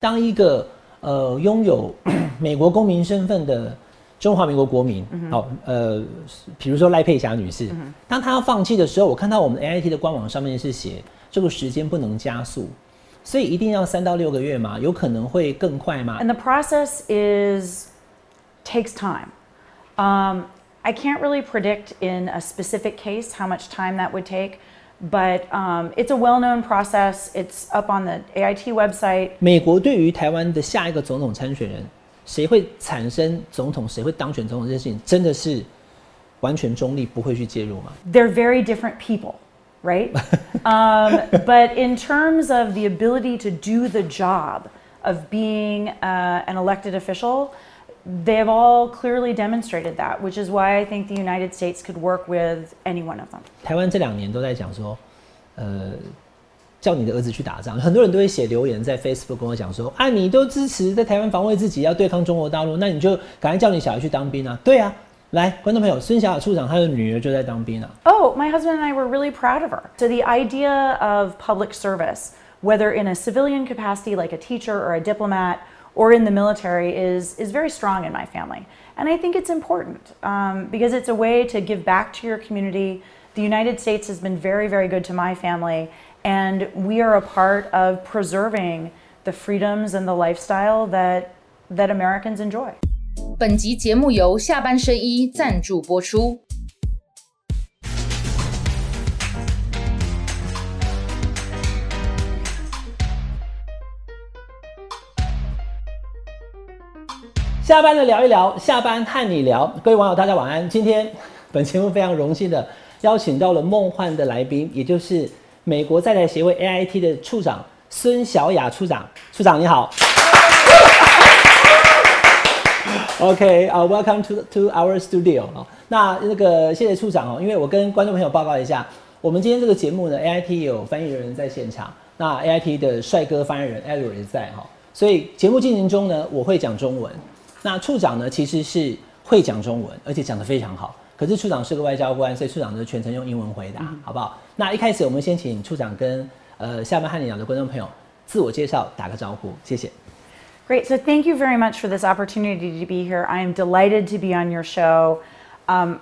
当一个呃拥有美国公民身份的中华民国国民，好，呃，比如说赖佩霞女士，当她要放弃的时候，我看到我们 A I T 的官网上面是写这个时间不能加速，所以一定要三到六个月嘛，有可能会更快吗 And the process is takes time. Um, I can't really predict in a specific case how much time that would take, but um, it's a well-known process. It's up on the AIT website. 美国对于台湾的下一个总统参选人，谁会产生总统，谁会当选总统这件事情，真的是完全中立，不会去介入吗？ They're very different people, right? um, but in terms of the ability to do the job of being uh, an elected official, they have all clearly demonstrated that, which is why I think the United States could work with any one of them. 台湾这两年都在讲说，呃，叫你的儿子去打仗，很多人都会写留言在 Facebook 跟我讲说，啊，你都支持在台湾防卫自己，要对抗中国大陆，那你就赶快叫你小孩去当兵啊。对啊，来，观众朋友，孙小雅处长她的女儿就在当兵啊。 Oh, my husband and I were really proud of her. So the idea of public service, whether in a civilian capacity like a teacher or a diplomat, or in the military, is is very strong in my family, and I think it's important um, because it's a way to give back to your community. The United States has been very, very good to my family, and we are a part of preserving the freedoms and the lifestyle that that Americans enjoy. 本集节目由下半身衣赞助播出。 下班了聊一聊，下班和你聊，各位网友大家晚安。今天本节目非常荣幸的邀请到了梦幻的来宾，也就是美国在台协会 AIT 的处长孙小雅处长。处长你好。OK 啊、w e l c o m e to to our studio 啊。那那个谢谢处长哦，因为我跟观众朋友报告一下，我们今天这个节目呢，AIT 有翻译人员在现场，那 AIT 的帅哥翻译人 Edward 也在哈，所以节目进行中呢，我会讲中文。那处长呢，其实是会讲中文，而且讲得非常好。可是处长是个外交官，所以处长就全程用英文回答，好不好？那一开始我们先请处长跟呃下班和你聊的观众朋友自我介绍，打个招呼，谢谢。Great. So thank you very much for this opportunity to be here. I am delighted to be on your show. Um,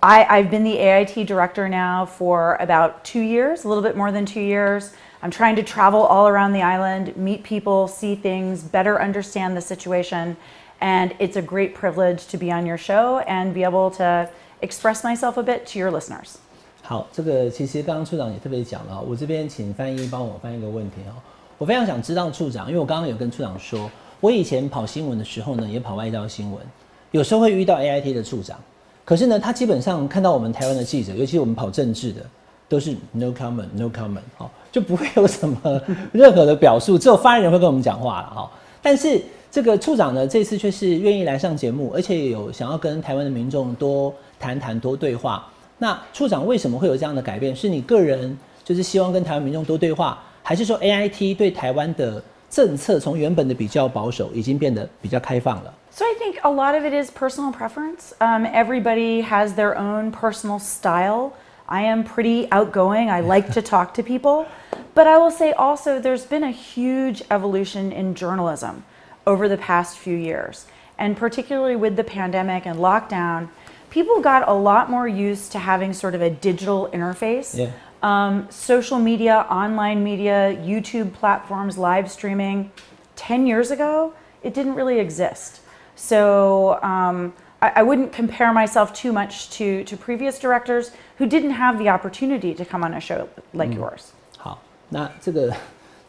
I, I've been the AIT director now for about two years, a little bit more than two years. I'm trying to travel all around the island, meet people, see things, better understand the situation. And it's a great privilege to be on your show and be able to express myself a bit to your listeners. 好，这个其实刚刚处长也特别讲了，我这边请翻译帮我翻译一个问题哦。我非常想知道处长，因为我刚刚有跟处长说，我以前跑新闻的时候呢，也跑外交新闻，有时候会遇到 AIT 的处长，可是呢，他基本上看到我们台湾的记者，尤其是我们跑政治的，都是 no comment no comment 哦，就不会有什么 任何的表述，只有发言人会跟我们讲话了哈。但是这个处长呢，这次却是愿意来上节目，而且有想要跟台湾的民众多谈谈、多对话。那处长为什么会有这样的改变？是你个人就是希望跟台湾民众多对话，还是说 AIT 对台湾的政策从原本的比较保守，已经变得比较开放了？So I think a lot of it is personal preference. Um, everybody has their own personal style. I am pretty outgoing. I like to talk to people. But I will say also, there's been a huge evolution in journalism over the past few years. And particularly with the pandemic and lockdown, people got a lot more used to having sort of a digital interface. Yeah. Um, social media, online media, YouTube platforms, live streaming. 10 years ago, it didn't really exist. So um, I, I wouldn't compare myself too much to, to previous directors who didn't have the opportunity to come on a show like yours. 好，那这个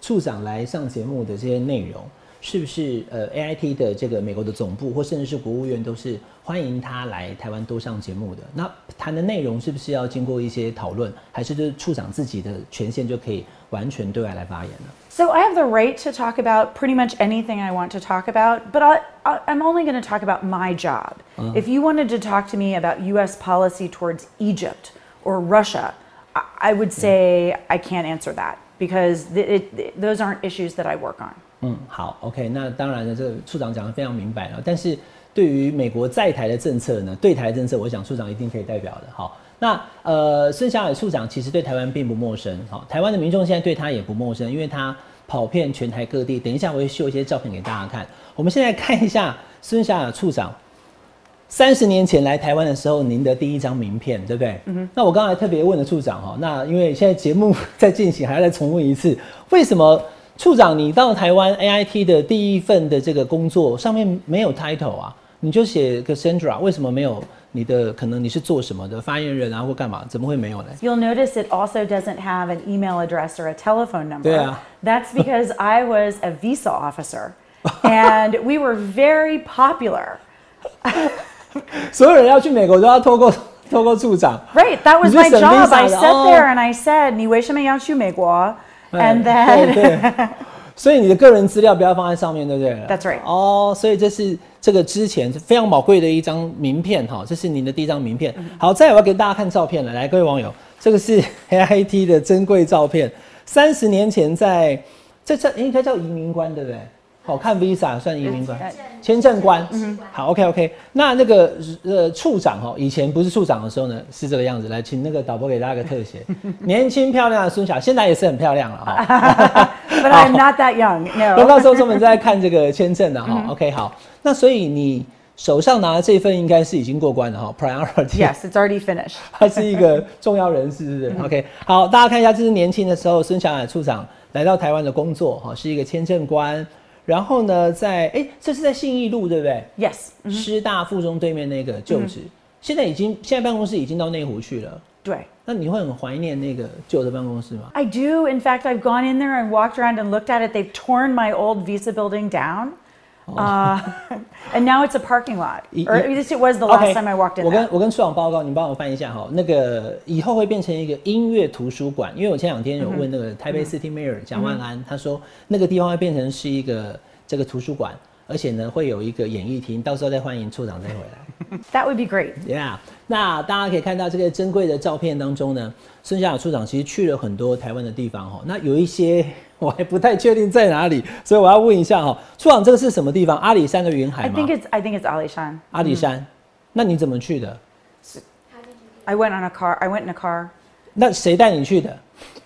处长来上节目的这些内容， 是不是呃 AIT 的这个美国的总部或甚至是国务院都是欢迎他来台湾多上节目的？那谈的内容是不是要经过一些讨论，还是就是处长自己的权限就可以完全对外来发言呢？So I have the right to talk about pretty much anything I want to talk about, but I, I, I'm only going to talk about my job. If you wanted to talk to me about U.S. policy towards Egypt or Russia, I, I would say I can't answer that because it, those aren't issues that I work on. 嗯，好，OK，那当然了，这个处长讲的非常明白了。但是对于美国在台的政策呢，对台政策，我想处长一定可以代表的。好，那呃，孙小雅处长其实对台湾并不陌生，好，台湾的民众现在对他也不陌生，因为他跑遍全台各地。等一下我会秀一些照片给大家看。我们现在看一下孙小雅处长三十年前来台湾的时候，您的第一张名片，对不对？嗯那我刚才特别问了处长哈，那因为现在节目 在进行，还要再重问一次，为什么处长你到台湾 AIT 的第一份的这个工作上面没有 title 啊？你就写个 Sandra，为什么没有你的？可能你是做什么的发言人啊，或干嘛？怎么会没有呢？You'll notice it also doesn't have an email address or a telephone number. Yeah. That's because I was a visa officer and we were very popular. 所有人要去美国都要透过透过处长。Right, that was my job. I sat oh. there and I said, 你为什么要去美国?哎 And 对 then 对，所以你的个人资料不要放在上面，对不对？That's right 哦，所以这是这个之前是非常宝贵的一张名片哈，这是您的第一张名片。好，再来我要给大家看照片了，来，各位网友，这个是 AIT 的珍贵照片，三十年前在这这应该叫移民官，对不对？好看 Visa 算移民官，签证官。嗯好，OK OK。那那个呃处长哈，以前不是处长的时候呢是这个样子。来，请那个导播给大家个特写，年轻漂亮的孙小，现在也是很漂亮了哈。but I'm not that young. 那 No. 那时候我们在看这个签证的哈。OK，好，那所以你手上拿的这份应该是已经过关了哈，Priority。Yes, it's already finished. 他是一个重要人士，是不是？OK，好，大家看一下，这是年轻的时候孙小雅处长来到台湾的工作哈，是一个签证官。然后呢，在哎、这是在信义路对不对？Yes. 师大附中对面那个旧址，现在已经现在办公室已经到内湖去了。对。那你会很怀念那个旧的办公室吗？I do. In fact, I've gone in there and walked around and looked at it. They've torn my old Visa building down. Uh, and now it's a parking lot. Or at least it was the last time I walked in 我跟.我跟处长报告，你帮我翻一下哈。那个以后会变成一个音乐图书馆，因为我前两天有问那个台北 City Mayor 蒋万安，他说那个地方会变成是一个这个图书馆，而且呢会有一个演艺厅，到时候再欢迎处长再回来。That would be great. Yeah，那大家可以看到这个珍贵的照片当中呢，孙小雅处长其实去了很多台湾的地方哈。那有一些我还不太确定在哪里，所以我要问一下哈，处长这个是什么地方？阿里山的云海 I think？it's I think it's Alishan. 阿里山，那你怎么去的？I went on a car. I went in a car. 那谁带你去的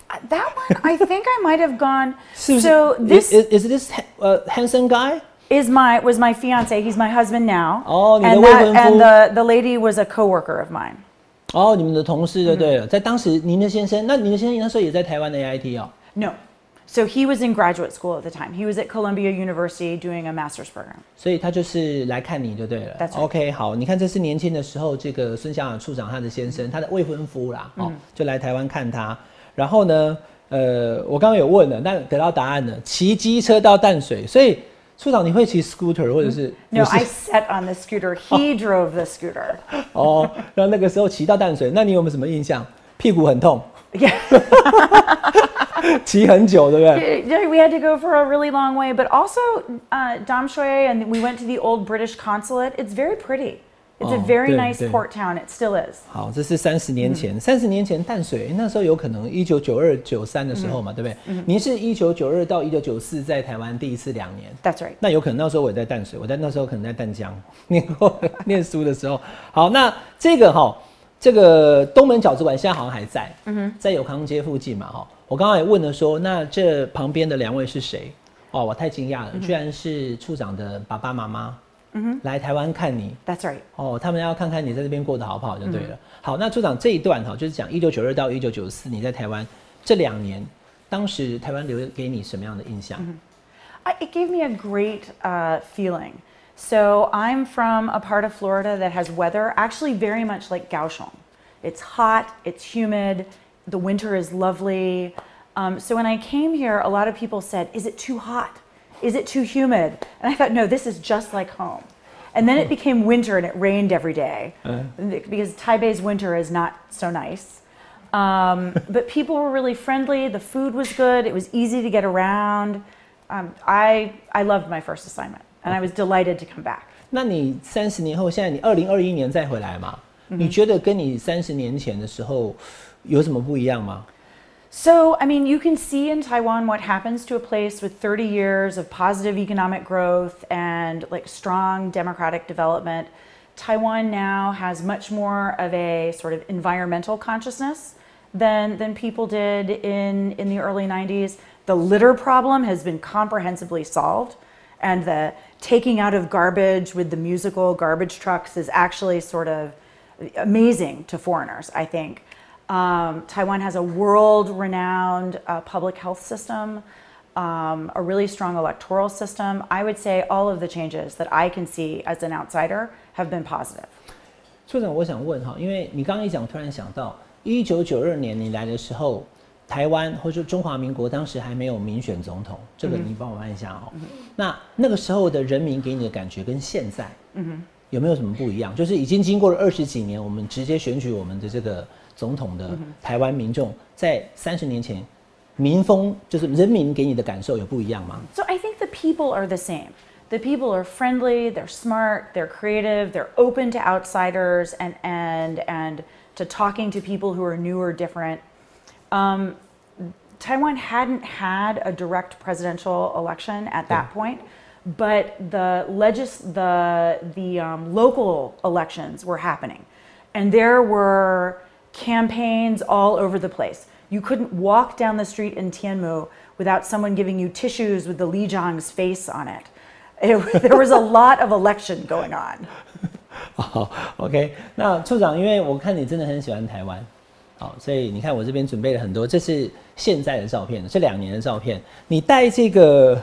？Uh, That one, I think I might have gone. 是不是 So this is, is this uh, handsome guy？Is my was my fiance. He's my husband now. 哦，你的 and 未 that, 婚夫。and the the lady was a coworker of mine. 哦，你们的同事就对了。在当时，您的先生，那您的先生那时候也在台湾的 AIT 哦。No. So he was in graduate school at the time. He was at Columbia University doing a master's program. 所以他就是来看你就对了。That's right. OK，好，你看这是年轻的时候，这个孙小雅处长他的先生，他的未婚夫啦，哦，嗯就来台湾看他。然后呢，呃，我刚刚有问了，那得到答案了，骑机车到淡水。所以处长你会骑 scooter 或者是 No, I sat on the scooter. He drove the scooter. 哦，然后那个时候骑到淡水，那你有没有什么印象？屁股很痛，Yeah. 骑很久，对不对？Yeah, We had to go for a really long way, but also uh, Damshui, and we went to the old British consulate. It's very pretty. It's a Oh, very nice port town. It still is. 好，这是三十年前，三十、年前淡水那时候有可能一九九二九三的时候嘛，对不对？您是一九九二到一九九四在台湾第一次两年，That's right. 那有可能那时候我也在淡水，我在那时候可能在淡江念过念书的时候。好，那这个哈，这个东门饺子馆现在好像还在，在永康街附近嘛哈。我刚刚也问了说，那这旁边的两位是谁？哦，我太惊讶了，居然是处长的爸爸妈妈，来台湾看你。 That's right. 哦，他们要看看你在这边过得好不好就对了。好，那处长这一段哈，就是讲一九九二到一九九四你在台湾这两年，当时台湾留给你什么样的印象？ I, it gave me a great uh, feeling. So I'm from a part of Florida that has weather actually very much like Kaohsiung. It's hot, it's humid, the winter is lovely. Um, so when I came here, a lot of people said, "Is it too hot? Is it too humid?" And I thought, "No, this is just like home." And then it became winter and it rained every day because Taipei's winter is not so nice. Um, but people were really friendly. The food was good. It was easy to get around. Um, I I loved my first assignment, and I was delighted to come back. 那你三十年后，现在你二零二一年再回来嘛？你觉得跟你三十年前的时候有什么不一样吗？ So, I mean, you can see in Taiwan what happens to a place with 30 years of positive economic growth and like strong democratic development. Taiwan now has much more of a sort of environmental consciousness than, than people did in, in the early 90s. The litter problem has been comprehensively solved, and the taking out of garbage with the musical garbage trucks is actually sort of amazing to foreigners, I think. Um, Taiwan has a world renowned uh, public health system, um, a really strong electoral system. I would say all of the changes that I can see as an outsider have been positive. 处长，我想问哈，因为你刚刚一讲，突然想到，一九九二年你来的时候，台湾或者中华民国当时还没有民选总统，这个你帮我问一下哦。那那个时候的人民给你的感觉跟现在，有没有什么不一样？就是已经经过了二十几年，我们直接选举我们的这个总统的台湾民众，在三十年前，民风就是人民给你的感受有不一样吗？ So I think the people are the same. The people are friendly, they're smart, they're creative, they're open to outsiders and and and to talking to people who are new or different. Um, Taiwan hadn't had a direct presidential election at that point, but the legis- the the um, local elections were happening, and there were campaigns all over the place. You couldn't walk down the street in Tianmu without someone giving you tissues with the Li Zhang's face on it. It- there was a lot of election going on. 好，OK。那处长，因为我看你真的很喜欢台湾，好，所以你看我这边准备了很多，这是现在的照片，这两年的照片。你带这个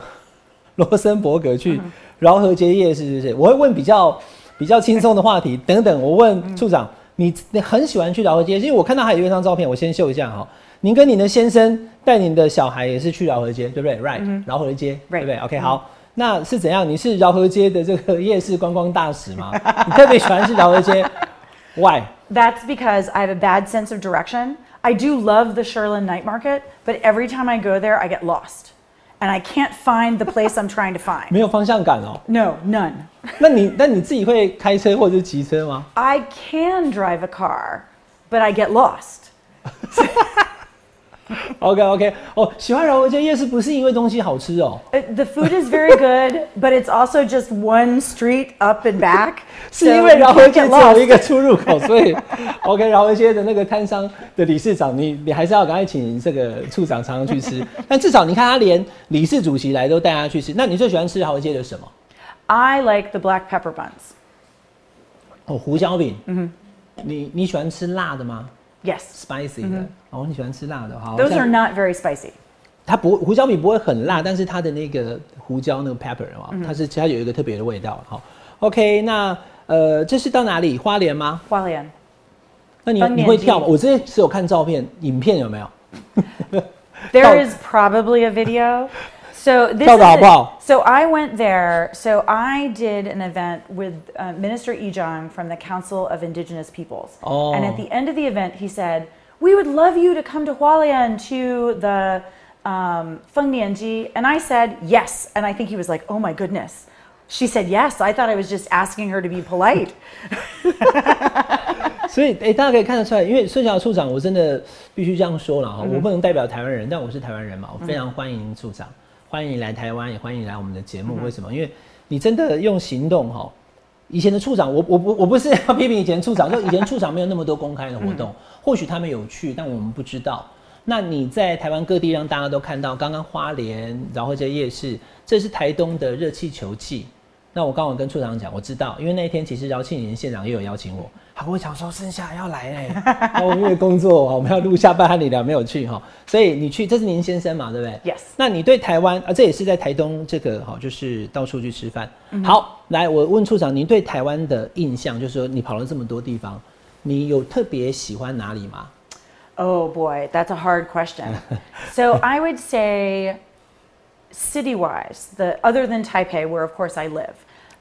罗森伯格去饶河街夜市，是不是？我会问比较比较轻松的话题，等等。我问处长， 你你很喜欢去饶河街，因为我看到还有一张照片，我先秀一下哈。您跟您的先生带您的小孩也是去饶河街，对不对？Right，饶河街，对不对？OK，好。那是怎样？你是饶河街的这个夜市观光大使吗？你特别喜欢去饶河街？Why？That's because I have a bad sense of direction. I do love the Sherlin Night Market, but every time I go there, I get lost. And I can't find the place I'm trying to find. 没有方向感哦。 No, none. 那你那你自己会开车或者是骑车吗？ I can drive a car, but I get lost. OK OK，哦，喜欢饶河街夜市不是因为东西好吃哦，Uh, The food is very good, but it's also just one street up and back. 是因为饶河街只有一个出入口，所以 OK 饶河街的那个摊商的理事长，你你还是要赶快请这个处长常常去吃。但至少你看他连理事主席来都带他去吃，那你最喜欢吃饶河街的什么？I like the black pepper buns. 哦，胡椒饼。嗯你你喜欢吃辣的吗 Yes.？Spicy 的。哦，你喜欢吃辣的，哈。Those are not very spicy. 它不胡椒米不会很辣，但是它的那个胡椒那个 pepper 啊，它是它有一个特别的味道。好，OK，那呃，这是到哪里？花莲吗？Hualien. 那你你会跳吗？我之前只有看照片，影片有没有？There Oh. is probably a video. So this So I went there. So I did an event with uh, Minister Icyang from the Council of Indigenous Peoples. Oh. And at the end of the event, he said, "We would love you to come to Hualien to the um, Feng Nianji." And I said, "Yes." And I think he was like, "Oh my goodness." She said yes. I thought I was just asking her to be polite. 所以，哎、欸，大家可以看得出来，因为孙小处长，我真的必须这样说了哈，我不能代表台湾人，但我是台湾人嘛，我非常欢迎处长。嗯欢迎你来台湾，也欢迎你来我们的节嗯目。为什么？因为你真的用行动哈。以前的处长，我我不我不是要 批评以前处长，就以前处长没有那么多公开的活动，或许他们有去，但我们不知道。那你在台湾各地让大家都看到，刚刚花莲然后这夜市，这是台东的热气球季。那我刚好跟处长讲，我知道，因为那一天其实饶庆年县长也有邀请我，我想说剩下要来哎、那我因为工作我们要录下半和你聊没有去哈，所以你去，这是您先生嘛，对不对 Yes 那你对台湾啊，这也是在台东这个哈，就是到处去吃饭。好，来我问处长，您对台湾的印象，就是说你跑了这么多地方，你有特别喜欢哪里吗？Oh boy, that's a hard question. so I would say, city wise, the other than Taipei, where of course I live,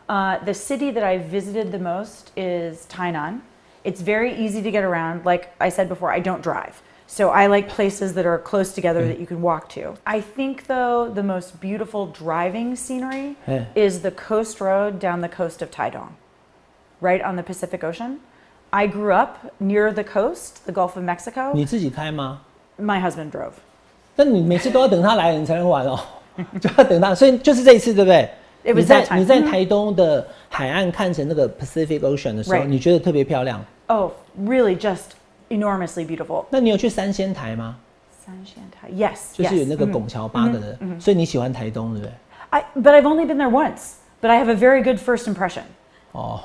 uh, the city that I visited the most is Tainan. It's very easy to get around. Like I said before, I don't drive. So I like places that are close together that you can walk to. I think though the most beautiful driving scenery Yeah. is the coast road down the coast of Taidong, right on the Pacific Ocean. I grew up near the coast, the Gulf of Mexico. 你自己开吗？ My husband drove. 但你每次都要等他来了，你才能玩哦，就要等他，所以就是这一次，对不对？ It 你 was 在 that time. 你在台东的海岸看成那个 Pacific Ocean 的时候.你觉得特别漂亮。Oh, really just enormously beautiful. 那你有去三仙台吗？三仙台 Yes, 就是有那个拱桥八个的，所以你喜欢台东，对不对？I, but I've only been there once. But I have a very good first impression. 哦，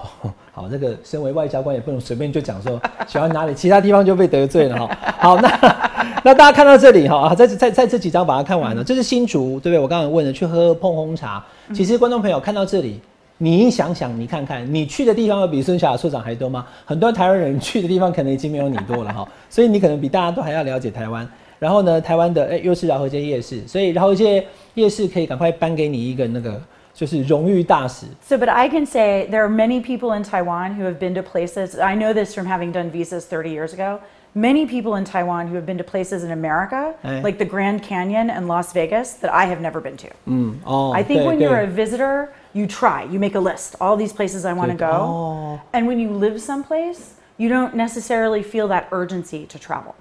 好，这个身为外交官也不能随便就讲说喜欢哪里，其他地方就被得罪了哈。好，那 那大家看到这里哈，在在在这几张把它看完了，这是新竹，对不对？我刚才问的去喝碰红茶，其实观众朋友看到这里，你想想，你看看，你去的地方有比孙霞处长还多吗？很多台湾人去的地方可能已经没有你多了哈，所以你可能比大家都还要了解台湾。然后呢，台湾的哎、又是饶河街夜市，所以饶河街夜市可以赶快颁给你一个那个就是荣誉大使。 So, but I can say there are many people in Taiwan who have been to places. I know this from having done visas 30 years ago. Many people in Taiwan who have been to places in America, Eh. like the Grand Canyon and Las Vegas, that I have never been to. 嗯哦 I think 对 when 对 you're a visitor, you try, you make a list, all these places I want to Good. go. Oh. And when you live someplace, you don't necessarily feel that urgency to travel.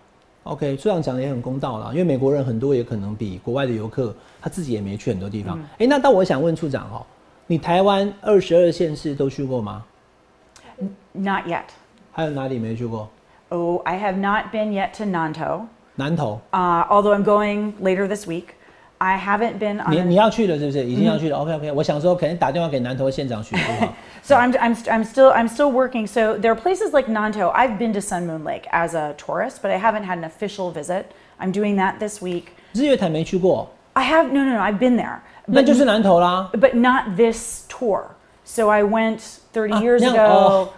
OK，处长讲的也很公道啦，因为美国人很多也可能比国外的游客他自己也没去很多地方。哎、那但我想问处长哦，你台湾二十二县市都去过吗？Not yet. 还有哪里没去过？Oh, I have not been yet to Nantou, 南投，uh, although I'm going later this week. I haven't been on. 你你要去了是不是？已经要去了。OK OK，我想说可能打电话给南投县长询问。So I'm I'm I'm still I'm still working. So there are places like Nantou. I've been to Sun Moon Lake as a tourist, but I haven't had an official visit. I'm doing that this week. 日月潭没去过。I have no no no. I've been there. 那就是南投啦。But not this tour. So I went 30 years ago.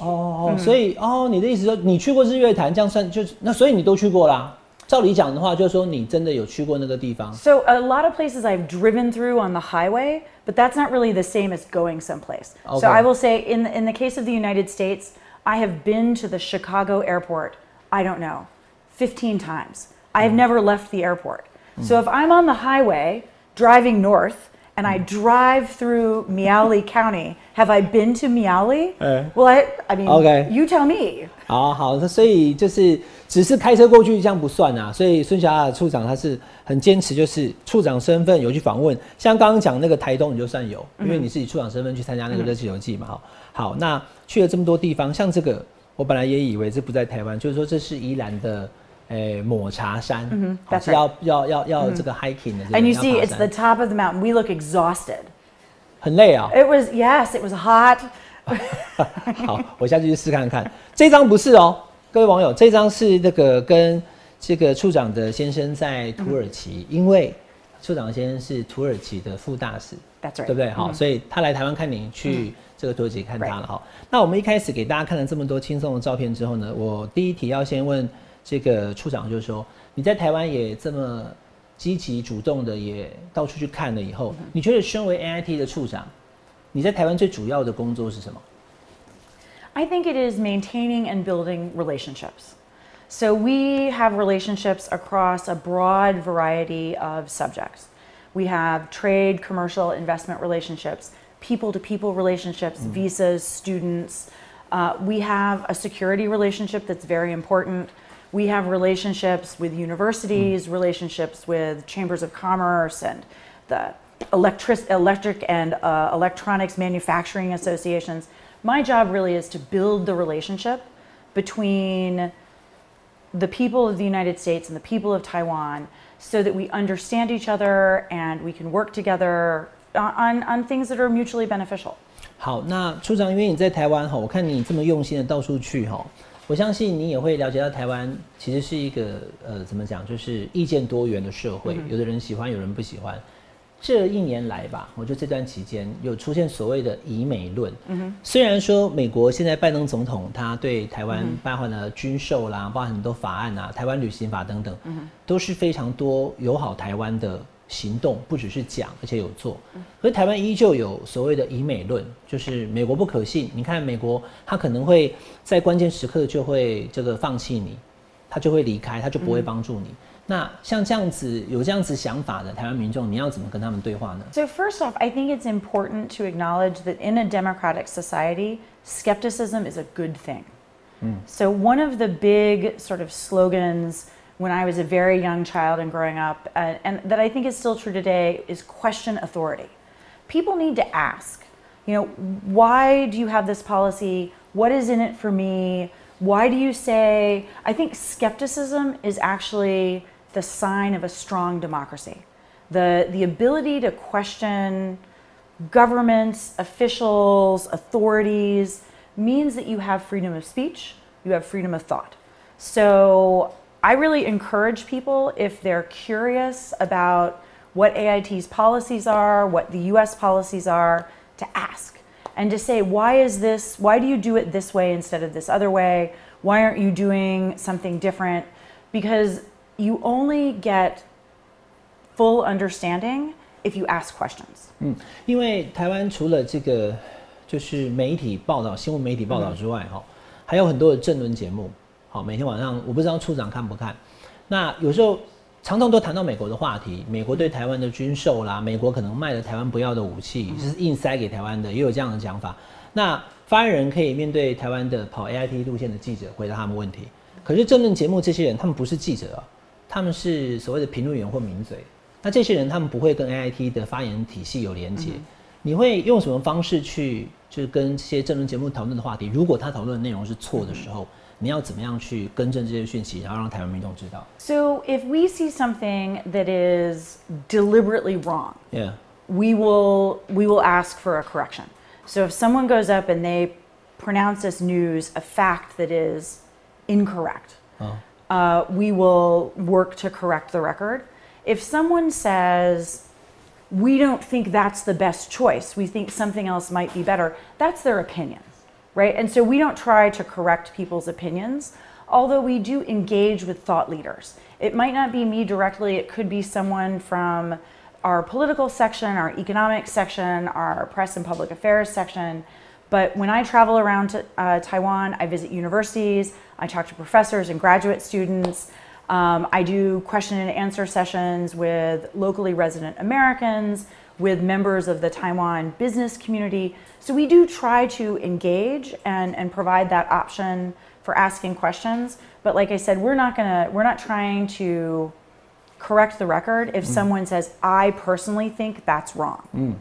哦，所以哦，你的意思说你去过日月潭，这样算就是那，所以你都去过啦。照理讲的话，就是说你真的有去过那个地方。 So a lot of places I've driven through on the highway, but that's not really the same as going someplace. Okay. So I will say, in in the case of the United States, I have been to the Chicago airport. I don't know, 15 times. I have never left the airport. So if I'm on the highway driving north and I drive through Miaoli County, have I been to Miaoli? Eh. Well, I I mean, Okay. you tell me. 好好，那所以就是只是开车过去这样不算啊。所以孙霞处长他是很坚持，就是处长身份有去访问，像刚刚讲那个台东你就算有，因为你是以处长身份去参加那个热气球季嘛。好，好，那去了这么多地方，像这个我本来也以为这不在台湾，就是说这是宜兰的。诶，抹茶山，好是要要要要这个 hiking 的，And you see, it's the top of the mountain. We look exhausted. 很累啊。It was yes, it was hot. 好，我下去去试看看。这张不是哦，各位网友，这张是那个跟这个处长的先生在土耳其，因为处长先生是土耳其的副大使，That's right. 对不对？好，所以他来台湾看你，去这个土耳其看他了哈。那我们一开始给大家看了这么多轻松的照片之后呢，我第一题要先问这个处长，就是说你在台湾也这么积极主动的也到处去看了以后，你觉得身为 AIT 的处长，你在台湾最主要的工作是什么？ I think it is maintaining and building relationships. So we have relationships across a broad variety of subjects. We have trade, commercial, investment relationships, people to people relationships, visas, students. Uh, we have a security relationship that's very important. We have relationships with universities, relationships with chambers of commerce, and the electric, electric and uh, electronics manufacturing associations. My job really is to build the relationship between the people of the United States and the people of Taiwan so that we understand each other and we can work together on, on things that are mutually beneficial. 好，那处长，因为你在台湾哈，我看你这么用心的到处去哈， 我相信你也会了解到台湾其实是一个呃怎么讲，就是意见多元的社会，有的人喜欢，有人不喜欢。这一年来吧，我觉得这段期间有出现所谓的以美论。虽然说美国现在拜登总统他对台湾包含了军售啦，包含很多法案啊，台湾旅行法等等，都是非常多友好台湾的行动，不只是讲，而且有做。可是台湾依旧有所谓的以美论，就是美国不可信。你看美国，他可能会在关键时刻就会这个放弃你，他就会离开，他就不会帮助你。那像这样子有这样子想法的台湾民众，你要怎么跟他们对话呢？So, first off, I think it's important to acknowledge that in a democratic society, skepticism is a good thing. So, one of the big sort of slogans when I was a very young child and growing up, uh, and that I think is still true today, is question authority. People need to ask, you know, why do you have this policy? What is in it for me? Why do you say? I think skepticism is actually the sign of a strong democracy. The, the ability to question governments, officials, authorities means that you have freedom of speech, you have freedom of thought. So I really encourage people if they're curious about what AIT's policies are, what the US policies are, to ask and to say, why is this, why do you do it this way instead of this other way? Why aren't you doing something different? Because you only get full understanding if you ask questions. 嗯，因为台湾除了这个就是媒体报道、新闻媒体报道之外，哈、还有很多的政论节目。 好，每天晚上我不知道处长看不看。那有时候常常都谈到美国的话题，美国对台湾的军售啦，美国可能卖了台湾不要的武器，就是硬塞给台湾的，也有这样的讲法。那发言人可以面对台湾的跑 AIT 路线的记者回答他们问题，可是政论节目这些人他们不是记者啊，他们是所谓的评论员或名嘴。那这些人他们不会跟 AIT 的发言体系有连接。你会用什么方式去就是跟这些政论节目讨论的话题？如果他讨论的内容是错的时候，你要怎么样去更正这些讯息，然后让台湾民众知道 So if we see something that is deliberately wrong, ？Yeah， we will we will ask for a correction. So if someone goes up and they pronounce this news a fact that is incorrect, 哦， uh, we will work to correct the record. If someone says we don't think that's the best choice, we think something else might be better, that's their opinion, right? And so we don't try to correct people's opinions, although we do engage with thought leaders. It might not be me directly, it could be someone from our political section, our economic section, our press and public affairs section. But when I travel around to uh, Taiwan, I visit universities, I talk to professors and graduate students. Um, I do question and answer sessions with locally resident Americans, with members of the Taiwan business community. So we do try to engage and, and provide that option for asking questions. But like I said, we're not gonna we're not trying to correct the record if someone says, I personally think that's wrong.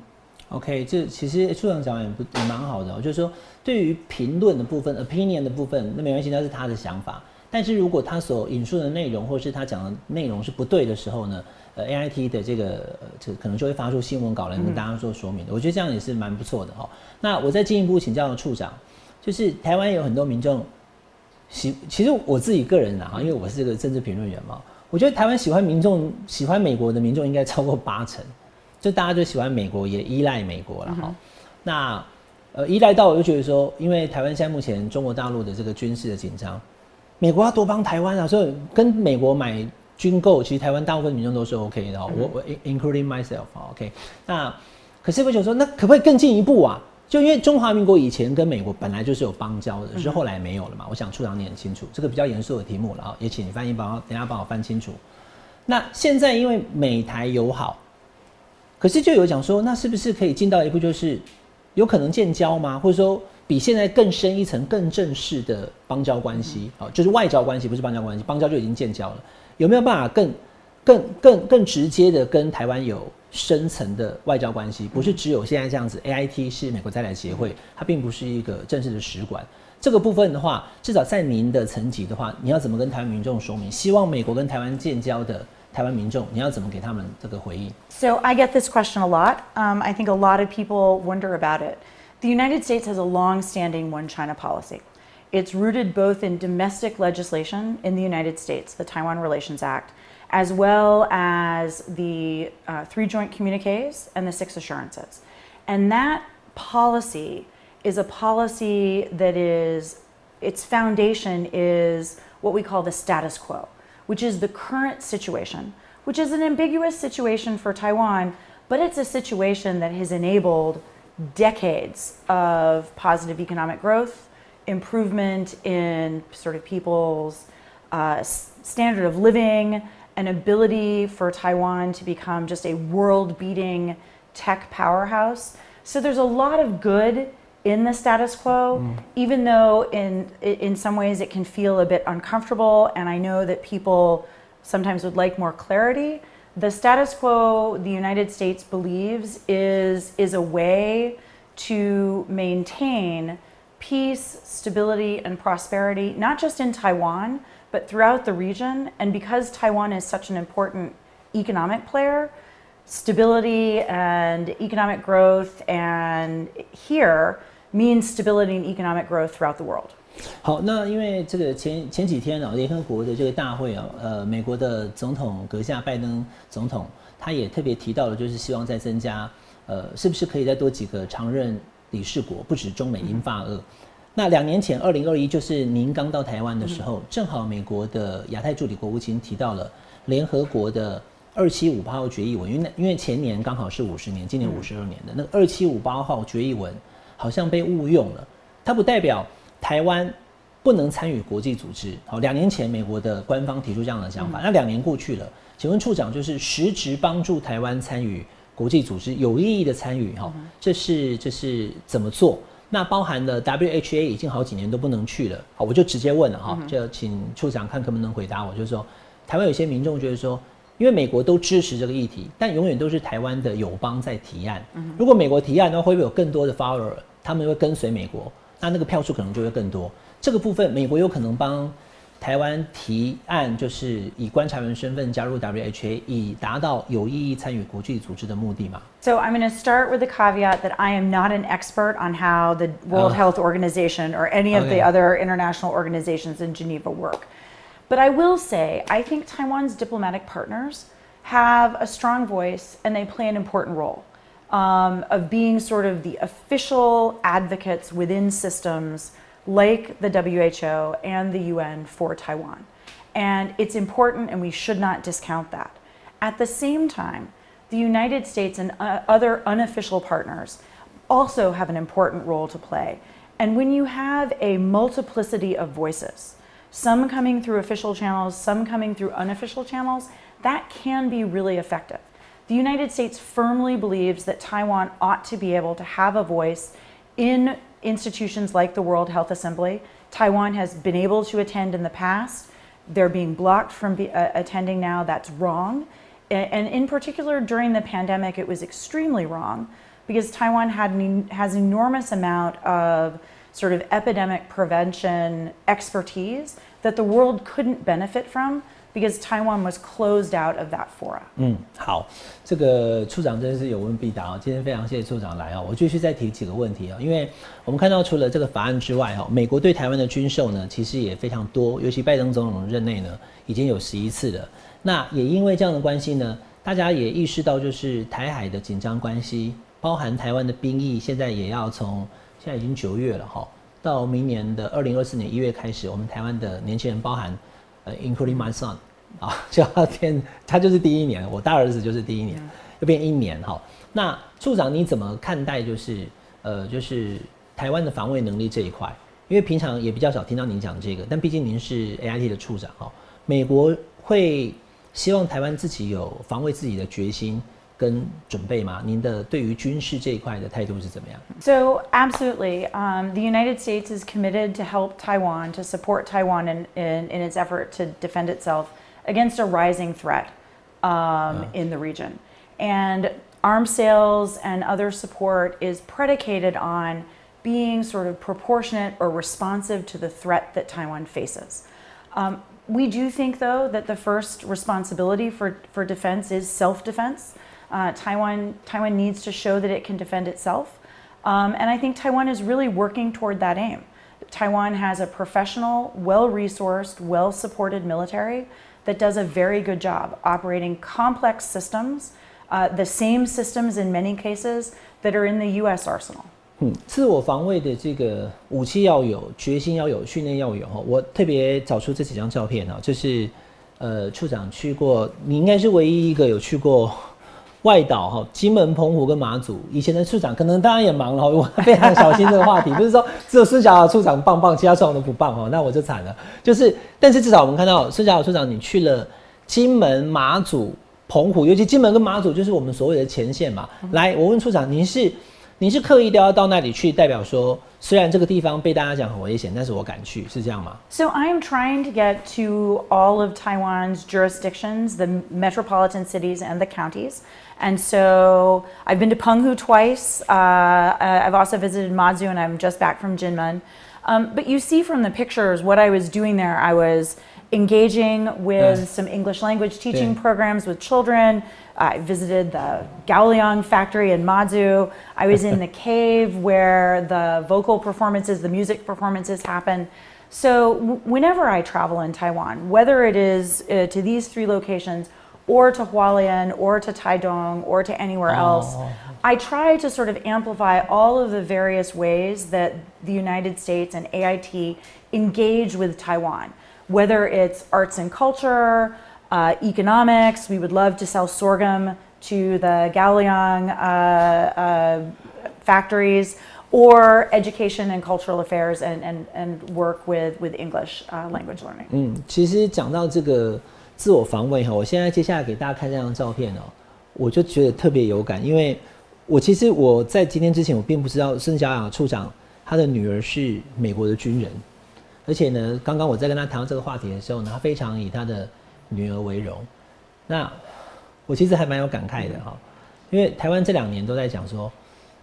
OK，这其实处长讲也不也蛮好的、哦，就是说对于评论的部分、opinion 的部分，那没关系，那是他的想法。但是如果他所引述的内容，或是他讲的内容是不对的时候呢， 呃，AIT 的这个呃这可能就会发出新闻稿来跟大家做说明的。我觉得这样也是蛮不错的哦。那我再进一步请教处长，就是台湾有很多民众喜，其实我自己个人啊，因为我是个政治评论员嘛，我觉得台湾喜欢民众喜欢美国的民众应该超过八成。就大家就喜欢美国，也依赖美国了哈。那呃，依赖到我就觉得说，因为台湾现在目前中国大陆的这个军事的紧张，美国要多帮台湾啊，所以跟美国买军购，其实台湾大部分民众都是 OK 的、哦。我我 including myself 啊 OK。那可是我想说，那可不可以更进一步啊？就因为中华民国以前跟美国本来就是有邦交的，只是后来没有了嘛。我想处长你很清楚，这个比较严肃的题目了啊，也请你翻译帮等下帮我翻清楚。那现在因为美台友好。可是就有讲说，那是不是可以进到一步，就是有可能建交吗？或者说比现在更深一层、更正式的邦交关系？啊、就是外交关系，不是邦交关系，邦交就已经建交了。有没有办法更、更、更、更直接的跟台湾有深层的外交关系？不是只有现在这样子，AIT 是美国在台协会，它并不是一个正式的使馆。这个部分的话，至少在您的层级的话，你要怎么跟台湾民众说明？希望美国跟台湾建交的台湾民众，你要怎么给他们这个回应？So I get this question a lot. Um, I think a lot of people wonder about it. The United States has a long-standing one China policy. It's rooted both in domestic legislation in the United States, the Taiwan Relations Act, as well as the uh, three joint communiques and the six assurances. And that policy is a policy that is, its foundation is what we call the status quo, which is the current situation, which is an ambiguous situation for Taiwan, but it's a situation that has enabled decades of positive economic growth, improvement in sort of people's uh, standard of living, an ability for Taiwan to become just a world beating tech powerhouse. So there's a lot of good in the status quo, even though in, in some ways it can feel a bit uncomfortable. And I know that people sometimes would like more clarity. The status quo the United States believes is, is a way to maintain peace, stability, and prosperity, not just in Taiwan, but throughout the region. And because Taiwan is such an important economic player, stability and economic growth and here means stability and economic growth throughout the world. 好，那因为这个前前几天啊，联合国的这个大会啊，呃，美国的总统阁下拜登总统，他也特别提到了，就是希望再增加，呃，是不是可以再多几个常任 理事国，不止中美英法俄。那两年前，二零二一就是您刚到台湾的时候，正好美国的亚太助理国务卿提到了联合国的二七五八号决议文，因为因为前年刚好是五十年，今年五十二年的那个二七五八号决议文好像被误用了，它不代表。台湾不能参与国际组织。好，两年前美国的官方提出这样的想法，那两年过去了，请问处长就是实质帮助台湾参与国际组织有意义的参与哈，这是这是怎么做？那包含了 WHA 已经好几年都不能去了。好，我就直接问了哈，就请处长看可不能回答我，就是说台湾有些民众觉得说，因为美国都支持这个议题，但永远都是台湾的友邦在提案。如果美国提案，的话会不会有更多的 follower？他们会跟随美国？那那个票数可能就会更多。这个部分，美国有可能帮台湾提案，就是以观察员身份加入 WHA，以达到有意义参与国际组织的目的嘛？So I'm going to start with the caveat that I am not an expert on how the World Health Organization or any of the other international organizations in Geneva work. But I will say, I think Taiwan's diplomatic partners have a strong voice and they play an important role um, of being sort of the official advocates within systems like the WHO and the UN for Taiwan. And it's important, and we should not discount that. At the same time, the United States and uh, other unofficial partners also have an important role to play. And when you have a multiplicity of voices, some coming through official channels, some coming through unofficial channels, that can be really effective. The United States firmly believes that Taiwan ought to be able to have a voice in institutions like the World Health Assembly. Taiwan has been able to attend in the past. They're being blocked from be, uh, attending now. That's wrong. And in particular, during the pandemic, it was extremely wrong because Taiwan had an, has enormous amount of sort of epidemic prevention expertise that the world couldn't benefit from because Taiwan was closed out of that fora. 嗯，好，这个处长真的是有问必答啊！今天非常谢谢处长来啊！我继续再提几个问题啊，因为我们看到除了这个法案之外哈，美国对台湾的军售呢，其实也非常多，尤其拜登总统任内呢，已经有十一次了。那也因为这样的关系呢，大家也意识到就是台海的紧张关系，包含台湾的兵役，现在也要从现在已经九月了哈，到明年的二零二四年一月开始，我们台湾的年轻人，包含呃，including my son。啊，就要变，他就是第一年，我大儿子就是第一年，又变一年哈。那处长你怎么看待就是呃就是台湾的防卫能力这一块？因为平常也比较少听到您讲这个，但毕竟您是 A I T 的处长哈，美国会希望台湾自己有防卫自己的决心跟准备吗？您的对于军事这一块的态度是怎么样？So absolutely, um, the United States is committed to help Taiwan to support Taiwan in in, in its effort to defend itself. Against a rising threat um, in the region. And arms sales and other support is predicated on being sort of proportionate or responsive to the threat that Taiwan faces. Um, we do think, though, that the first responsibility for, for defense is self defense. Uh, Taiwan, Taiwan needs to show that it can defend itself. Um, and I think Taiwan is really working toward that aim. Taiwan has a professional, well resourced, well supported military that does a very good job operating complex systems, uh, the same systems in many cases that are in the U.S. arsenal. 嗯，自我防卫的这个武器要有，决心要有，训练要有哈。我特别找出这几张照片啊，就是呃，处长去过，你应该是唯一一个有去过 外岛哈，金门、澎湖跟马祖，以前的处长可能当然也忙了，我非常小心这个话题，不是说只有孙小雅处长棒棒，其他处长都不棒哈，那我就惨了。就是，但是至少我们看到孙小雅处长你去了金门、马祖、澎湖，尤其金门跟马祖就是我们所谓的前线嘛。来，我问处长，您是你是刻意都要到那里去，代表说虽然这个地方被大家讲很危险，但是我敢去，是这样吗？So I am trying to get to all of Taiwan's jurisdictions, the metropolitan cities and the counties. And so I've been to Penghu twice. Uh, uh, I've also visited Mazu, and I'm just back from Jinmen. Um, but you see from the pictures what I was doing there. I was engaging with Yeah. some English language teaching Yeah. programs with children. I visited the Gaoliang factory in Mazu. I was in the cave where the vocal performances, the music performances happen. So, whenever I travel in Taiwan, whether it is uh, to these three locations, or to Hualien, or to Taidong, or to anywhere else, I try to sort of amplify all of the various ways that the United States and AIT engage with Taiwan, whether it's arts and culture, uh, economics. We would love to sell sorghum to the Gaoliang uh, uh, factories, or education and cultural affairs and, and, and work with, with English uh, language learning. 嗯，其实讲到这个 自我防卫哈，我现在接下来给大家看这张照片哦，我就觉得特别有感，因为我其实我在今天之前我并不知道孙小雅处长她的女儿是美国的军人，而且呢，刚刚我在跟她谈到这个话题的时候呢，她非常以她的女儿为荣。那我其实还蛮有感慨的哈，因为台湾这两年都在讲说，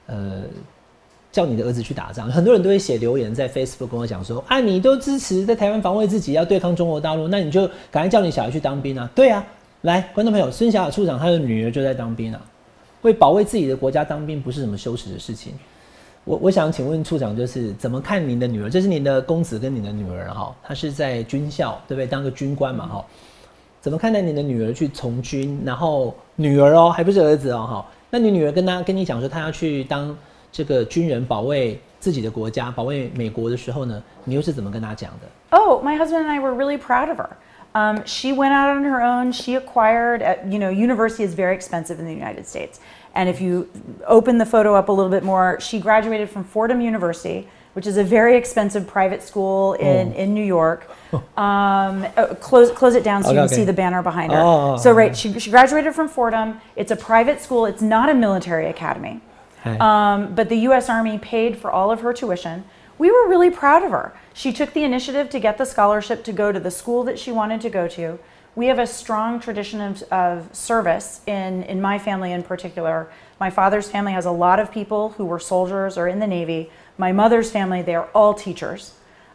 呃，叫你的儿子去打仗，很多人都会写留言在 Facebook 跟我讲说，啊，你都支持在台湾防卫自己，要对抗中国大陆，那你就赶快叫你小孩去当兵啊！对啊，来，观众朋友，孙小雅处长她的女儿就在当兵啊，为保卫自己的国家当兵不是什么羞耻的事情。我我想请问处长，就是怎么看您的女儿？这是您的公子跟您的女儿哈，她是在军校对不对？当个军官嘛哈，怎么看待您的女儿去从军？然后女儿哦，还不是儿子哦哈，那你女儿跟她跟你讲说她要去当这个军人，保卫自己的国家，保卫美国的时候呢，你又是怎么跟她讲的？ Oh, my husband and I were really proud of her. Um, she went out on her own. She acquired, at, you know, university is very expensive in the United States. And if you open the photo up a little bit more, she graduated from Fordham University, which is a very expensive private school in, Oh. in New York. Um, uh, close, close it down so Okay, you can okay. see the banner behind her. Oh, so, right, okay. she, she graduated from Fordham. It's a private school, it's not a military academy. Um, but the U.S. Army paid for all of her tuition. We were really proud of her. She took the initiative to get the scholarship to go to the school that she wanted to go to. We have a strong tradition of, of service in, in my family in particular. My father's family has a lot of people who were soldiers or in the Navy. My mother's family, they are all teachers.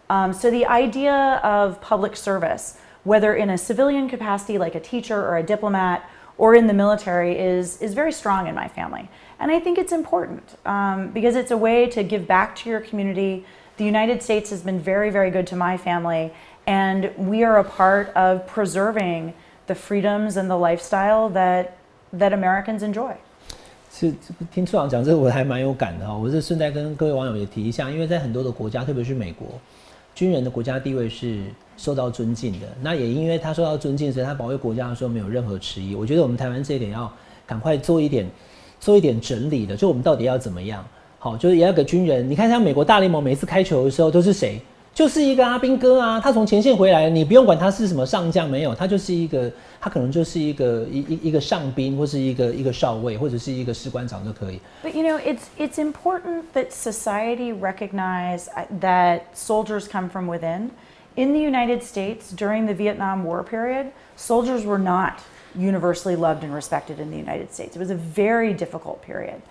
Um, so the idea of public service, whether in a civilian capacity like a teacher or a diplomat, or in the military, is is very strong in my family, and I think it's important um, because it's a way to give back to your community. The United States has been very, very good to my family, and we are a part of preserving the freedoms and the lifestyle that that Americans enjoy. 是这个听处长讲这个我还蛮有感的哈，我是顺带跟各位网友也提一下，因为在很多的国家，特别是美国，军人的国家地位是受到尊敬的。那也因为他受到尊敬，所以他保卫国家的时候没有任何迟疑。我觉得我们台湾这一点要赶快做一点 做一点整理的，就我们到底要怎么样？好，就是也要给军人。你看像美国大联盟每次开球的时候都是谁？就是一个阿兵哥啊，他从前线回来，你不用管他是什么上将，没有，他就是一个，他可能就是一个一一一个上兵，或是一个一个少尉，或者是一个士官长都可以。But you know, it's it's important that society recognize that soldiers come from within. In the United States during the Vietnam War period, soldiers were not universally loved and respected in the United States. It was a very difficult period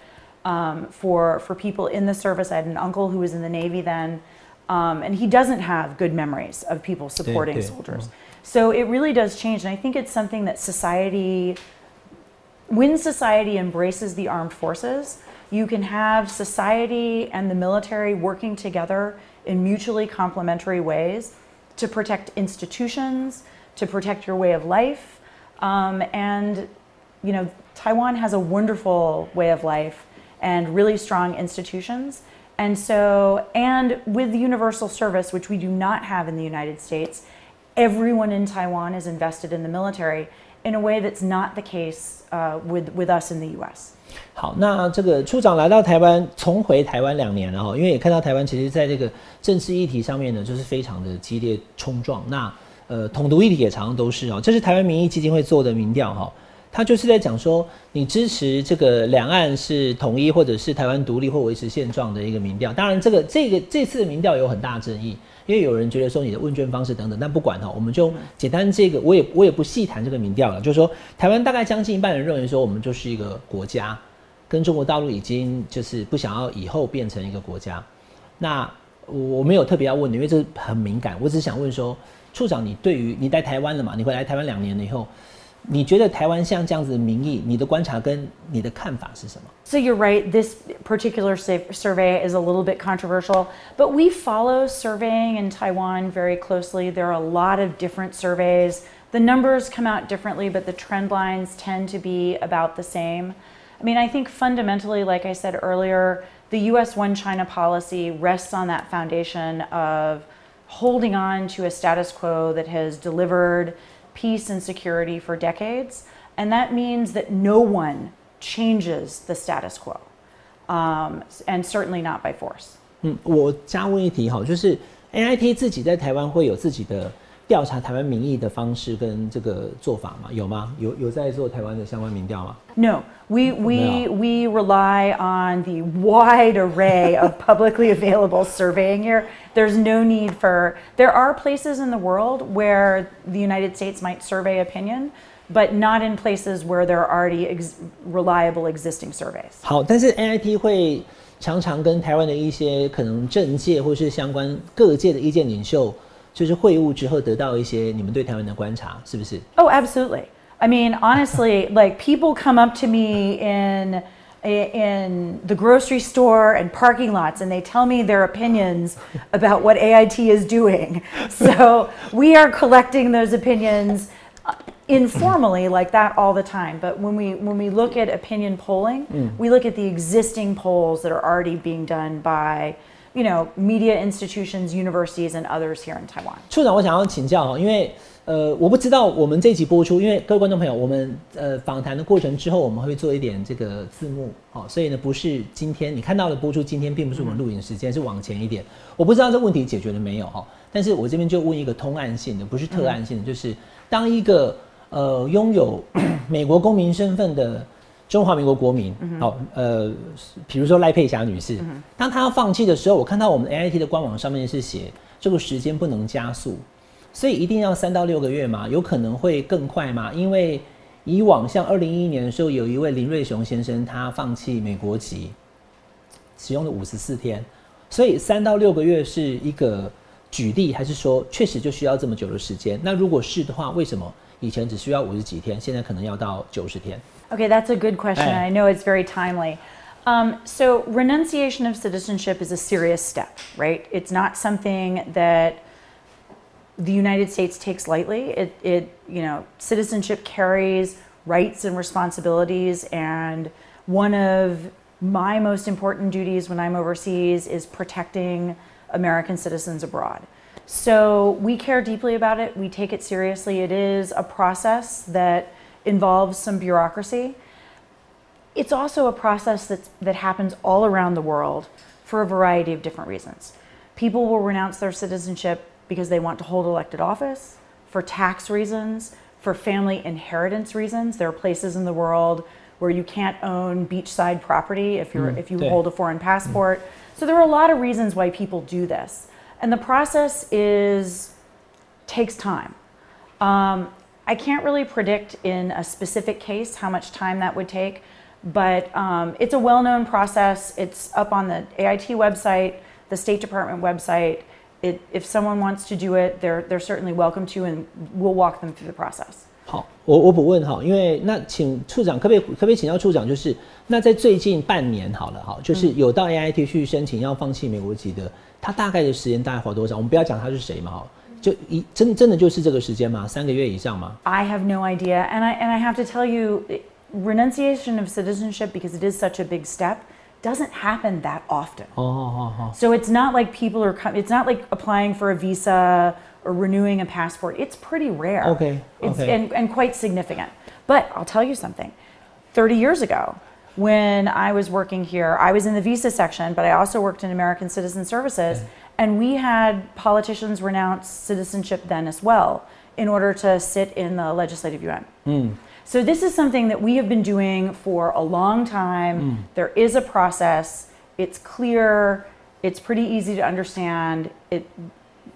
um, for for people in the service. I had an uncle who was in the Navy then, um, and he doesn't have good memories of people supporting yeah. soldiers. So it really does change, and I think it's something that society when society embraces the armed forces, you can have society and the military working together in mutually complementary ways to protect institutions, to protect your way of life. Um, and, you know, Taiwan has a wonderful way of life and really strong institutions. And so, and with universal service, which we do not have in the United States, everyone in Taiwan is invested in the military in a way that's not the case uh, with, with us in the US. 好，那这个处长来到台湾，重回台湾两年了哈，因为也看到台湾其实在这个政治议题上面呢，就是非常的激烈冲撞。那 呃，统独议题也常常都是哦，这是台湾民意基金会做的民调哈，他就是在讲说，你支持这个两岸是统一，或者是台湾独立或维持现状的一个民调。当然，这个这个这次的民调有很大争议，因为有人觉得说你的问卷方式等等。但不管哈，我们就简单这个，我也我也不细谈这个民调了。就是说，台湾大概将近一半人认为说，我们就是一个国家，跟中国大陆已经就是不想要以后变成一个国家。那我没有特别要问你，因为这很敏感。我只想问说，处长，你对于你在台湾了嘛？你回来台湾两年了以后。你觉得台湾像这样子的民意，你的观察跟你的看法是什么？So you're right. This particular survey is a little bit controversial, but we follow surveying in Taiwan very closely. There are a lot of different surveys. The numbers come out differently, but the trend lines tend to be about the same. I mean, I think fundamentally, like I said earlier, the US one China policy rests on that foundation of holding on to a status quo that has delivered peace and security for decades. And that means that no one changes the status quo, um, and certainly not by force. 嗯，我加问一题哈，就是 AIT 自己在台湾会有自己的调查台湾民意的方式跟这个做法吗？有吗？有有在做台湾的相关民调吗？No, we we we rely on the wide array of publicly available surveying here. There's no need for there are places in the world where the United States might survey opinion. but not in places where there are already ex reliable existing surveys。好，但是 AIT 会常常跟台湾的一些可能政界或是相关各界的意见领袖就是会晤之后得到一些你们对台湾的观察，是不是？Oh, absolutely. I mean, honestly, like people come up to me in in the grocery store and parking lots and they tell me their opinions about what AIT is doing. So we are collecting those opinions uh, informally like that all the time but when we when we look at opinion polling mm. we look at the existing polls that are already being done by you know, media institutions, universities, and others here in Taiwan. 处长，我想要请教哈，因为呃，我不知道我们这集播出，因为各位观众朋友，我们呃访谈的过程之后，我们会做一点这个字幕，哦，所以呢，不是今天你看到的播出，今天并不是我们录影时间，是往前一点。我不知道这问题解决了没有哈，但是我这边就问一个通案性的，不是特案性的，就是当一个呃拥有 美国公民身份的。中华民国国民，好，呃，比如说赖佩霞女士，当她要放弃的时候，我看到我们 A I T 的官网上面是写这个时间不能加速，所以一定要三到六个月嘛，有可能会更快嘛？因为以往像二零一一年的时候，有一位林瑞雄先生，他放弃美国籍，使用了五十四天，所以三到六个月是一个举例，还是说确实就需要这么久的时间？那如果是的话，为什么以前只需要五十几天，现在可能要到九十天？Okay, that's a good question. I know it's very timely. Um, so, renunciation of citizenship is a serious step, right? It's not something that the United States takes lightly. It, it, you know, citizenship carries rights and responsibilities, and one of my most important duties when I'm overseas is protecting American citizens abroad. So we care deeply about it. We take it seriously. It is a process that involves some bureaucracy. It's also a process that, that happens all around the world for a variety of different reasons. People will renounce their citizenship because they want to hold elected office, for tax reasons, for family inheritance reasons. There are places in the world where you can't own beachside property if you're mm, if you yeah. hold a foreign passport. Mm. So there are a lot of reasons why people do this, and the process is takes time. Um, I can't really predict in a specific case how much time that would take, but um, it's a well known process. It's up on the AIT website, the State Department website. It, if someone wants to do it, they're, they're certainly welcome to, and we'll walk them through the process. 好，我我补问哈，因为那请处长可不可以可不可以请教处长，就是那在最近半年好了哈，就是有到 AIT 去申请要放弃美国籍的，他大概的时间大概花多少？我们不要讲他是谁嘛哈，就一真真的就是这个时间吗？三个月以上吗？I have no idea, and I and I have to tell you, renunciation of citizenship because it is such a big step doesn't happen that often. Oh, oh, oh. So it's not like people are coming. It's not like applying for a visa or renewing a passport. It's pretty rare. Okay. It's, okay. And, and quite significant. But I'll tell you something. 30 years ago, when I was working here, I was in the visa section, but I also worked in American Citizen Services. And we had politicians renounce citizenship then as well in order to sit in the legislative Yuan. Mm. So this is something that we have been doing for a long time. There is a process. It's clear. It's pretty easy to understand. It,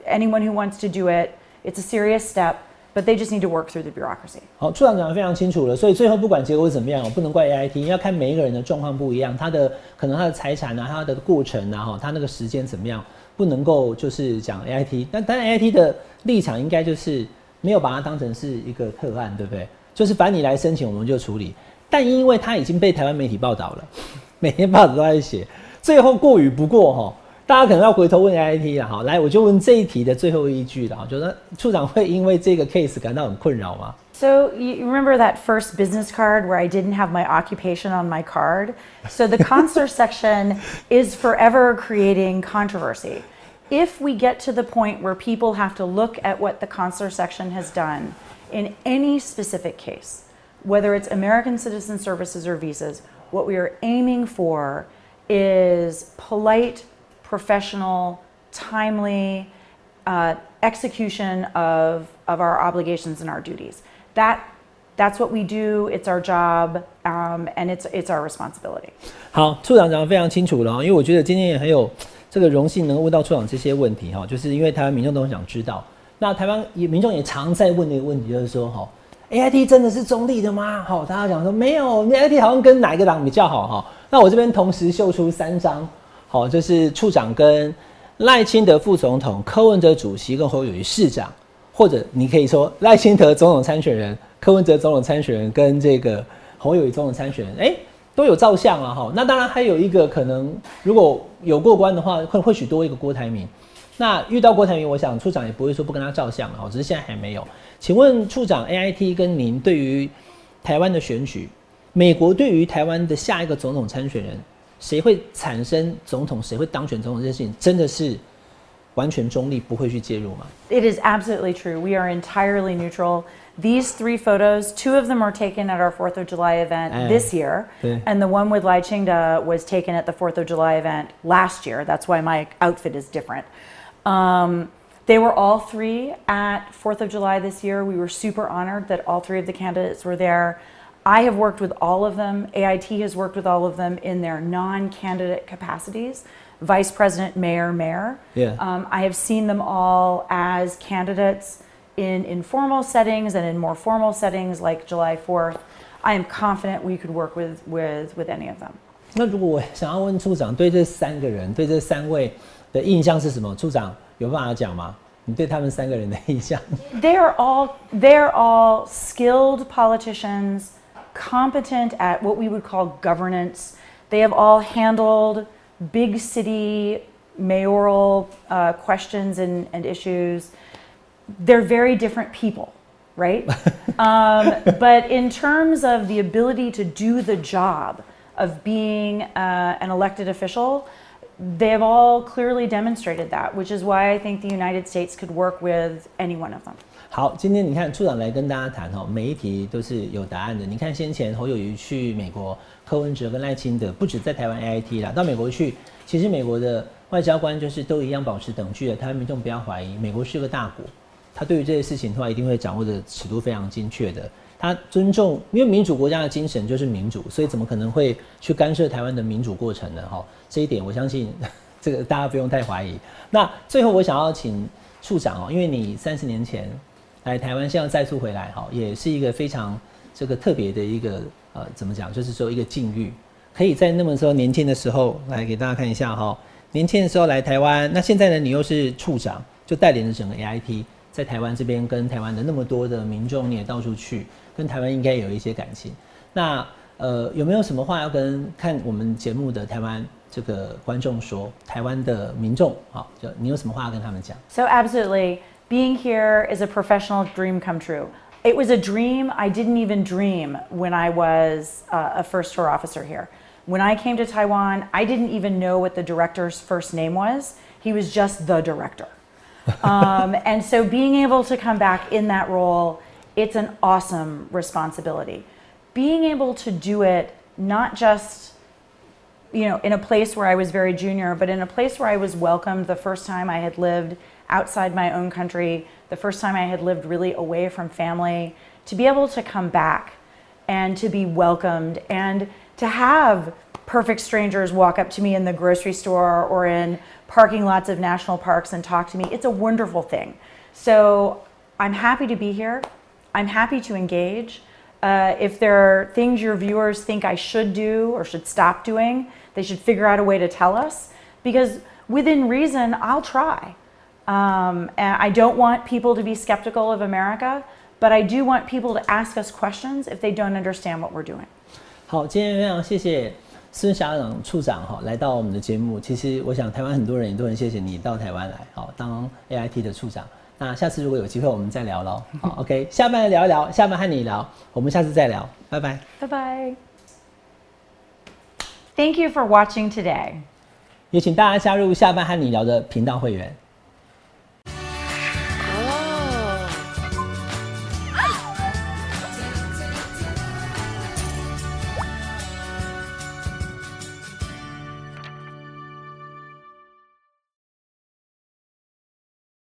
anyone who wants to do it, it's a serious step, but they just need to work through the bureaucracy. 好，处长讲的非常清楚了，所以最后不管结果怎么样，我不能怪 AIT，要看每一个人的状况不一样，他的可能他的财产啊，他的过程啊，哈，他那个时间怎么样，不能够就是讲 AIT。但但 AIT 的立场应该就是没有把它当成是一个特案，对不对？就是把你来申请，我们就处理。但因为它已经被台湾媒体报道了，每天报纸都在写，最后过与不过哈，大家可能要回头问 AIT 了哈。来，我就问这一题的最后一句了哈，就是处长会因为这个 case 感到很困扰吗？ So you remember that first business card where I didn't have my occupation on my card? So the consular section is forever creating controversy. If we get to the point where people have to look at what the consular section has done in any specific case, whether it's American citizen services or visas, what we are aiming for is polite, professional, timely uh, execution of, of our obligations and our duties. That, that's what we do, it's our job, um, and it's, it's our responsibility. 好，处长讲的非常清楚了，因为我觉得今天也很有这个荣幸能够问到处长这些问题哈，就是因为台湾民众都很想知道。那台湾民众也常在问的一个问题就是说哈，AIT 真的是中立的吗？好，大家讲说没有，AIT 好像跟哪一个党比较好哈。那我这边同时秀出三张，好，就是处长跟赖清德副总统、柯文哲主席跟侯友宜市长，或者你可以说赖清德总统参选人、柯文哲总统参选人跟这个侯友宜总统参选人，哎、都有照相了哈。那当然还有一个可能，如果有过关的话，会或许多一个郭台铭。那遇到郭台铭，我想处长也不会说不跟他照相了，只是现在还没有。请问处长，AIT 跟您对于台湾的选举，美国对于台湾的下一个总统参选人，谁会产生总统，谁会当选总统这件事情，真的是完全中立，不会去介入吗？It is absolutely true. We are entirely neutral. These three photos, two of them are taken at our Fourth of July event this year, and the one with Lai Ching-te was taken at the Fourth of July event last year. That's why my outfit is different. Um, they were all three at Fourth of July this year. We were super honored that all three of the candidates were there. I have worked with all of them. AIT has worked with all of them in their non candidate capacities vice president, mayor, mayor. Yeah. Um, I have seen them all as candidates in informal settings and in more formal settings like July 4th. I am confident we could work with, with, with any of them. 那如果我想要问处长，对这三个人，对这三位的印象是什么？处长有办法讲吗？你对他们三个人的印象？ They are all they're all skilled politicians, competent at what we would call governance. They have all handled big city mayoral uh, questions and, and issues. They're very different people, right? um, but in terms of the ability to do the job of being uh, an elected official, they have all clearly demonstrated that, which is why I think the United States could work with any one of them. 好，今天你看处长来跟大家谈哦，每一题都是有答案的。你看先前侯友谊去美国，柯文哲跟赖清德不止在台湾 AIT 啦，到美国去，其实美国的外交官就是都一样保持等距的。台湾民众不要怀疑，美国是个大国，他对于这些事情的话一定会掌握的尺度非常精确的。他尊重，因为民主国家的精神就是民主，所以怎么可能会去干涉台湾的民主过程呢？哈，这一点我相信 这个大家不用太怀疑。那最后我想要请处长哦，因为你三十年前来台湾，现在再次回来哈，也是一个非常这个特别的一个呃，怎么讲？就是说一个境遇，可以在那么时候年轻的时候来给大家看一下哈。年轻的时候来台湾，那现在呢，你又是处长，就带领着整个 AIT 在台湾这边跟台湾的那么多的民众，你也到处去，跟台湾应该有一些感情。那呃，有没有什么话要跟看我们节目的台湾这个观众说？台湾的民众好，就你有什么话要跟他们讲？So, absolutely, being here is a professional dream come true. It was a dream I didn't even dream when I was uh, a first tour officer here. When I came to Taiwan, I didn't even know what the director's first name was. He was just the director. um, and so, being able to come back in that role, it's an awesome responsibility. Being able to do it not just you know, in a place where I was very junior, but in a place where I was welcomed the first time I had lived outside my own country, the first time I had lived really away from family, to be able to come back and to be welcomed and to have perfect strangers walk up to me in the grocery store or in parking lots of national parks and talk to me. It's a wonderful thing. So I'm happy to be here. I'm happy to engage. Uh, if there are things your viewers think I should do or should stop doing, they should figure out a way to tell us because within reason, I'll try. Um, and I don't want people to be skeptical of America, but I do want people to ask us questions if they don't understand what we're doing. 好，今天非常谢谢孙校长处长哈来到我们的节目。其实我想台湾很多人也都很谢谢你到台湾来，好当 AIT 的处长。那下次如果有机会，我们再聊喽。好，OK，下班聊一聊，下班和你聊，我们下次再聊，拜拜。Bye bye. Thank you for watching today. 也请大家加入下班和你聊的频道会员。